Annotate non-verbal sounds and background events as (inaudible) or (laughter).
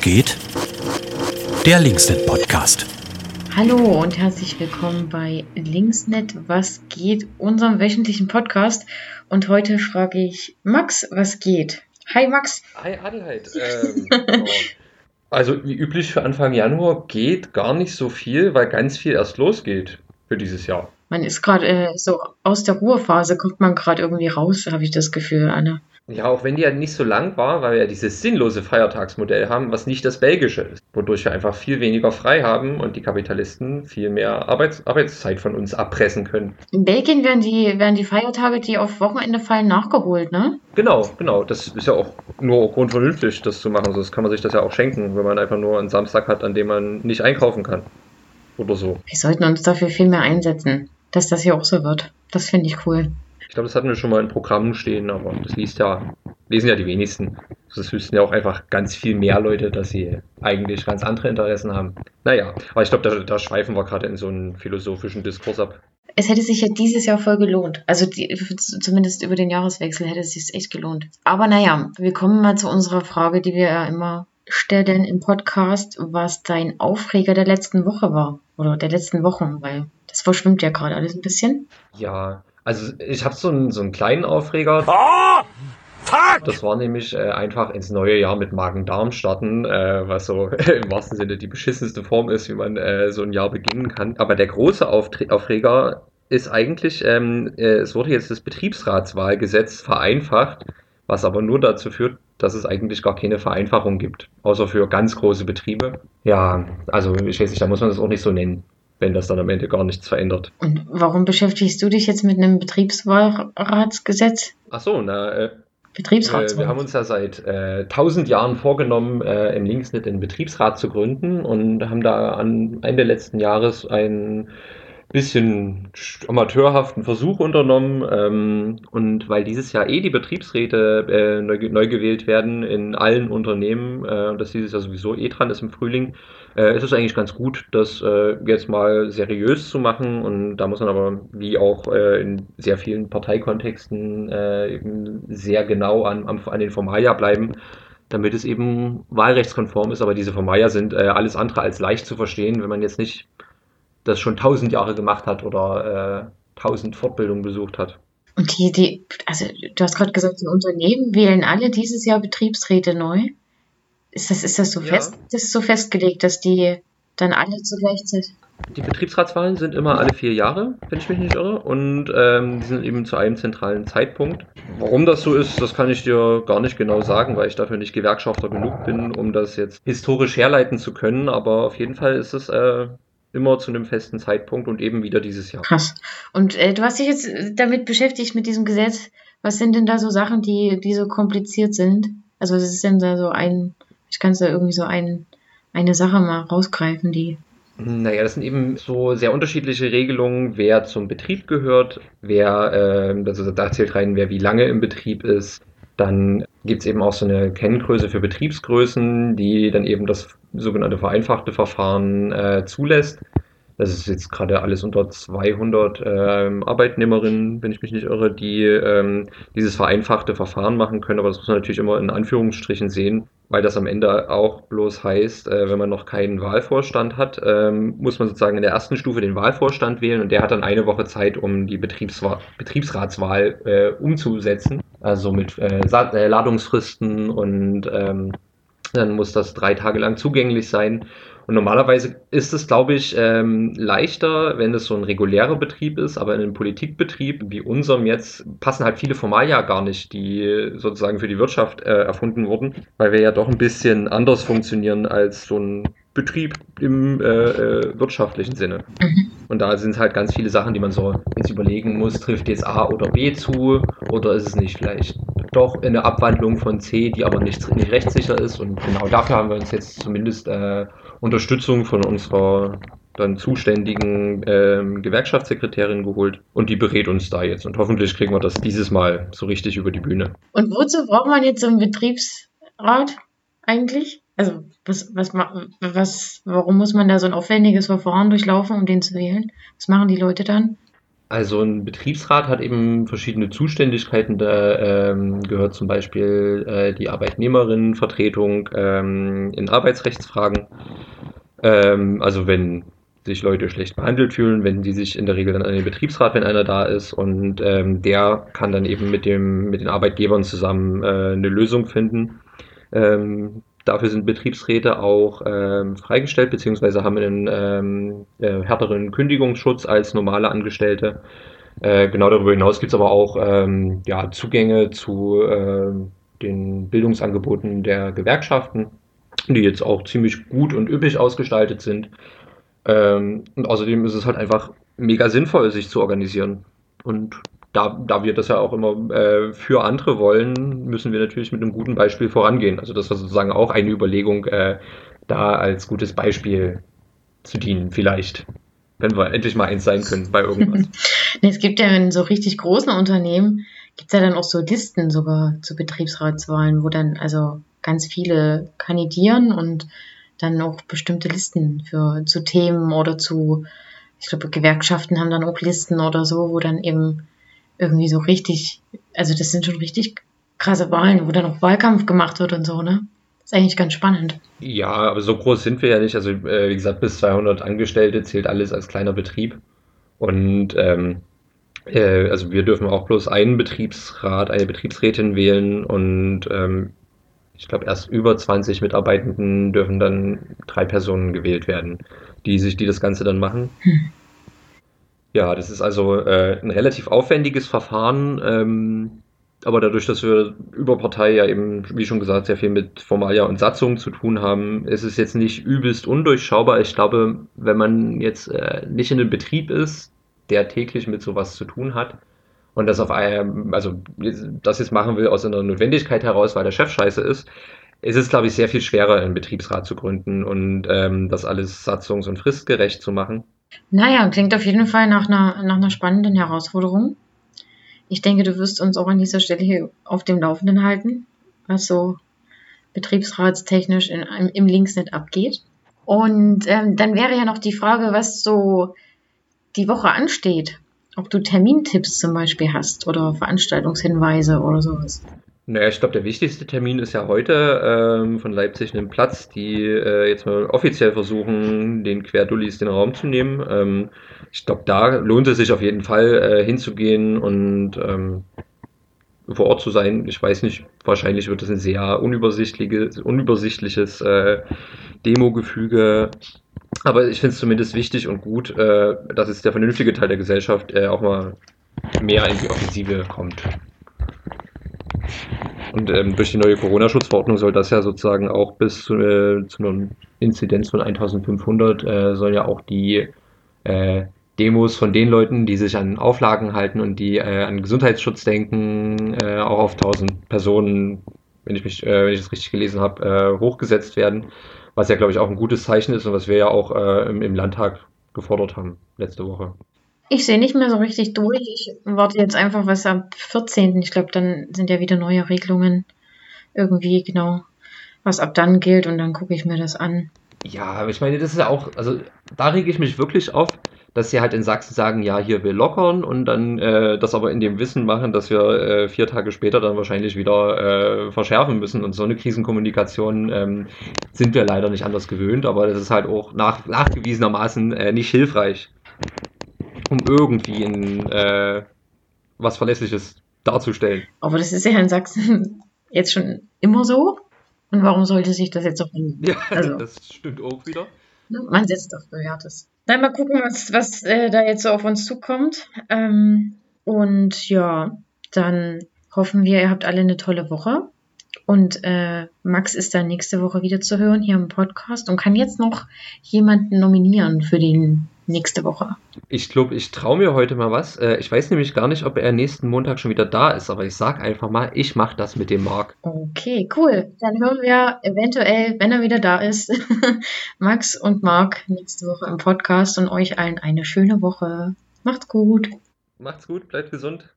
Geht? Der Linksnet Podcast. Hallo und herzlich willkommen bei Linksnet Was geht, unserem wöchentlichen Podcast. Und heute frage ich Max, was geht? Hi Max. Hi Adelheid. Ähm, genau. Also wie üblich für Anfang Januar geht gar nicht so viel, weil ganz viel erst losgeht für dieses Jahr. Man ist gerade äh, so aus der Ruhephase, kommt man gerade irgendwie raus, habe ich das Gefühl, Anne. Ja, auch wenn die ja nicht so lang war, weil wir ja dieses sinnlose Feiertagsmodell haben, was nicht das belgische ist, wodurch wir einfach viel weniger frei haben und die Kapitalisten viel mehr Arbeits Arbeitszeit von uns abpressen können. In Belgien werden die, werden die Feiertage, die auf Wochenende fallen, nachgeholt, ne? Genau, genau. Das ist ja auch nur grundvernünftig, das zu machen. Sonst kann man sich das ja auch schenken, wenn man einfach nur einen Samstag hat, an dem man nicht einkaufen kann. Oder so. Wir sollten uns dafür viel mehr einsetzen, dass das hier auch so wird. Das finde ich cool. Ich glaube, das hatten wir schon mal in Programmen stehen, aber das liest ja, lesen ja die wenigsten. Das wüssten ja auch einfach ganz viel mehr Leute, dass sie eigentlich ganz andere Interessen haben. Naja, aber ich glaube, da, da schweifen wir gerade in so einen philosophischen Diskurs ab. Es hätte sich ja dieses Jahr voll gelohnt. Also die, zumindest über den Jahreswechsel hätte es sich echt gelohnt. Aber naja, wir kommen mal zu unserer Frage, die wir ja immer stellen im Podcast, was dein Aufreger der letzten Woche war. Oder der letzten Wochen, weil das verschwimmt ja gerade alles ein bisschen. Ja, also ich habe so einen, so einen kleinen Aufreger. Oh, fuck! Das war nämlich äh, einfach ins neue Jahr mit Magen-Darm starten, äh, was so (laughs) im wahrsten Sinne die beschissenste Form ist, wie man äh, so ein Jahr beginnen kann. Aber der große Auftre Aufreger ist eigentlich, ähm, äh, es wurde jetzt das Betriebsratswahlgesetz vereinfacht, was aber nur dazu führt, dass es eigentlich gar keine Vereinfachung gibt, außer für ganz große Betriebe. Ja, also ich weiß nicht, da muss man das auch nicht so nennen wenn das dann am Ende gar nichts verändert. Und warum beschäftigst du dich jetzt mit einem Betriebsratsgesetz? Ach so, na, äh, Betriebsrat. wir haben uns ja seit äh, tausend äh, Jahren vorgenommen, äh, im Linksnet einen Betriebsrat zu gründen und haben da an Ende letzten Jahres einen bisschen amateurhaften Versuch unternommen. Ähm, und weil dieses Jahr eh die Betriebsräte äh, neu, neu, gewählt werden in allen Unternehmen äh, das dieses Jahr sowieso eh dran ist im Frühling, äh, ist es eigentlich ganz gut, das äh, jetzt mal seriös zu machen. Und da muss man aber, wie auch äh, in sehr vielen Parteikontexten, äh, eben sehr genau an, an den Formalia bleiben damit es eben wahlrechtskonform ist. Aber diese Formalia sind äh, alles andere als leicht zu verstehen, wenn man jetzt nicht das schon tausend Jahre gemacht hat oder äh, tausend Fortbildungen besucht hat. Und die, die, also du hast gerade gesagt, die Unternehmen wählen alle dieses Jahr Betriebsräte neu. Ist das, ist das so ja. fest? Das ist so festgelegt, dass die dann alle zur gleichen Zeit. Die Betriebsratswahlen sind immer alle vier Jahre, wenn ich mich nicht irre, und ähm, die sind eben zu einem zentralen Zeitpunkt. Warum das so ist, das kann ich dir gar nicht genau sagen, weil ich dafür nicht Gewerkschafter genug bin, um das jetzt historisch herleiten zu können. Aber auf jeden Fall ist es äh, immer zu einem festen Zeitpunkt und eben wieder dieses Jahr. Krass. Und äh, du hast dich jetzt damit beschäftigt mit diesem Gesetz. Was sind denn da so Sachen, die, die so kompliziert sind? Also was ist denn da so ein ich kann da irgendwie so ein, eine Sache mal rausgreifen, die. Naja, das sind eben so sehr unterschiedliche Regelungen, wer zum Betrieb gehört, wer, äh, also da zählt rein, wer wie lange im Betrieb ist. Dann gibt es eben auch so eine Kenngröße für Betriebsgrößen, die dann eben das sogenannte vereinfachte Verfahren äh, zulässt. Das ist jetzt gerade alles unter 200 ähm, Arbeitnehmerinnen, wenn ich mich nicht irre, die ähm, dieses vereinfachte Verfahren machen können. Aber das muss man natürlich immer in Anführungsstrichen sehen, weil das am Ende auch bloß heißt, äh, wenn man noch keinen Wahlvorstand hat, ähm, muss man sozusagen in der ersten Stufe den Wahlvorstand wählen und der hat dann eine Woche Zeit, um die Betriebswa Betriebsratswahl äh, umzusetzen. Also mit äh, äh Ladungsfristen und ähm, dann muss das drei Tage lang zugänglich sein. Und normalerweise ist es, glaube ich, ähm, leichter, wenn es so ein regulärer Betrieb ist, aber in einem Politikbetrieb wie unserem jetzt passen halt viele Formalia gar nicht, die sozusagen für die Wirtschaft äh, erfunden wurden, weil wir ja doch ein bisschen anders funktionieren als so ein Betrieb im äh, äh, wirtschaftlichen Sinne. Mhm. Und da sind halt ganz viele Sachen, die man so jetzt überlegen muss, trifft jetzt A oder B zu oder ist es nicht vielleicht doch eine Abwandlung von C, die aber nicht, nicht rechtssicher ist. Und genau dafür haben wir uns jetzt zumindest äh, Unterstützung von unserer dann zuständigen ähm, Gewerkschaftssekretärin geholt und die berät uns da jetzt und hoffentlich kriegen wir das dieses Mal so richtig über die Bühne. Und wozu braucht man jetzt so einen Betriebsrat eigentlich? Also was, was, was, warum muss man da so ein aufwendiges Verfahren durchlaufen, um den zu wählen? Was machen die Leute dann? Also ein Betriebsrat hat eben verschiedene Zuständigkeiten. Da ähm, gehört zum Beispiel äh, die Arbeitnehmerinnenvertretung ähm, in Arbeitsrechtsfragen. Ähm, also wenn sich Leute schlecht behandelt fühlen, wenden die sich in der Regel dann an den Betriebsrat, wenn einer da ist und ähm, der kann dann eben mit dem mit den Arbeitgebern zusammen äh, eine Lösung finden. Ähm, dafür sind Betriebsräte auch ähm, freigestellt beziehungsweise haben einen ähm, äh, härteren Kündigungsschutz als normale Angestellte. Äh, genau darüber hinaus gibt es aber auch ähm, ja, Zugänge zu äh, den Bildungsangeboten der Gewerkschaften, die jetzt auch ziemlich gut und üppig ausgestaltet sind. Ähm, und außerdem ist es halt einfach mega sinnvoll, sich zu organisieren. Und da, da wir das ja auch immer äh, für andere wollen, müssen wir natürlich mit einem guten Beispiel vorangehen. Also das war sozusagen auch eine Überlegung, äh, da als gutes Beispiel zu dienen, vielleicht. Wenn wir endlich mal eins sein können bei irgendwas. (laughs) nee, es gibt ja in so richtig großen Unternehmen, gibt es ja dann auch so Listen sogar zu Betriebsratswahlen, wo dann also ganz viele kandidieren und dann auch bestimmte Listen für zu Themen oder zu, ich glaube, Gewerkschaften haben dann auch Listen oder so, wo dann eben irgendwie so richtig, also das sind schon richtig krasse Wahlen, wo dann auch Wahlkampf gemacht wird und so, ne? ist eigentlich ganz spannend. Ja, aber so groß sind wir ja nicht. Also äh, wie gesagt, bis 200 Angestellte zählt alles als kleiner Betrieb. Und ähm, äh, also wir dürfen auch bloß einen Betriebsrat, eine Betriebsrätin wählen und ähm, ich glaube, erst über 20 Mitarbeitenden dürfen dann drei Personen gewählt werden, die sich, die das Ganze dann machen. Hm. Ja, das ist also äh, ein relativ aufwendiges Verfahren, ähm, aber dadurch, dass wir über Partei ja eben, wie schon gesagt, sehr viel mit Formalia und Satzungen zu tun haben, ist es jetzt nicht übelst undurchschaubar. Ich glaube, wenn man jetzt äh, nicht in einem Betrieb ist, der täglich mit sowas zu tun hat, und das auf einem, also das jetzt machen will aus einer Notwendigkeit heraus, weil der Chef scheiße ist, ist es, glaube ich, sehr viel schwerer, einen Betriebsrat zu gründen und ähm, das alles satzungs- und fristgerecht zu machen. Naja, klingt auf jeden Fall nach einer, nach einer spannenden Herausforderung. Ich denke, du wirst uns auch an dieser Stelle hier auf dem Laufenden halten, was so betriebsratstechnisch in, im Linksnet abgeht. Und ähm, dann wäre ja noch die Frage, was so die Woche ansteht ob du Termintipps zum Beispiel hast oder Veranstaltungshinweise oder sowas. Naja, ich glaube, der wichtigste Termin ist ja heute ähm, von Leipzig einen Platz, die äh, jetzt mal offiziell versuchen, den Querdullis den Raum zu nehmen. Ähm, ich glaube, da lohnt es sich auf jeden Fall äh, hinzugehen und ähm, vor Ort zu sein. Ich weiß nicht, wahrscheinlich wird es ein sehr unübersichtliches, unübersichtliches äh, Demo-Gefüge. Aber ich finde es zumindest wichtig und gut, äh, dass es der vernünftige Teil der Gesellschaft äh, auch mal mehr in die Offensive kommt. Und ähm, durch die neue Corona-Schutzverordnung soll das ja sozusagen auch bis zu, äh, zu einer Inzidenz von 1500 äh, soll ja auch die äh, Demos von den Leuten, die sich an Auflagen halten und die äh, an Gesundheitsschutz denken, äh, auch auf 1000 Personen, wenn ich mich, äh, wenn ich das richtig gelesen habe, hochgesetzt werden was ja, glaube ich, auch ein gutes Zeichen ist und was wir ja auch im, im Landtag gefordert haben letzte Woche. Ich sehe nicht mehr so richtig durch. Ich warte jetzt einfach, was am 14. Ich glaube, dann sind ja wieder neue Regelungen irgendwie genau, was ab dann gilt und dann gucke ich mir das an. Ja, ich meine, das ist ja auch, also da rege ich mich wirklich auf, dass sie halt in Sachsen sagen, ja, hier wir lockern und dann äh, das aber in dem Wissen machen, dass wir äh, vier Tage später dann wahrscheinlich wieder äh, verschärfen müssen. Und so eine Krisenkommunikation ähm, sind wir leider nicht anders gewöhnt, aber das ist halt auch nach, nachgewiesenermaßen äh, nicht hilfreich, um irgendwie in, äh, was Verlässliches darzustellen. Aber das ist ja in Sachsen jetzt schon immer so. Und warum sollte sich das jetzt auch ändern? Ja, also. (laughs) das stimmt auch wieder. Man setzt auf Bewährtes. Dann mal gucken, was, was äh, da jetzt so auf uns zukommt. Ähm, und ja, dann hoffen wir, ihr habt alle eine tolle Woche. Und äh, Max ist dann nächste Woche wieder zu hören hier im Podcast und kann jetzt noch jemanden nominieren für den nächste Woche. Ich glaube, ich traue mir heute mal was. Äh, ich weiß nämlich gar nicht, ob er nächsten Montag schon wieder da ist, aber ich sage einfach mal, ich mache das mit dem Marc. Okay, cool. Dann hören wir eventuell, wenn er wieder da ist, (laughs) Max und Marc nächste Woche im Podcast und euch allen eine schöne Woche. Macht's gut. Macht's gut, bleibt gesund.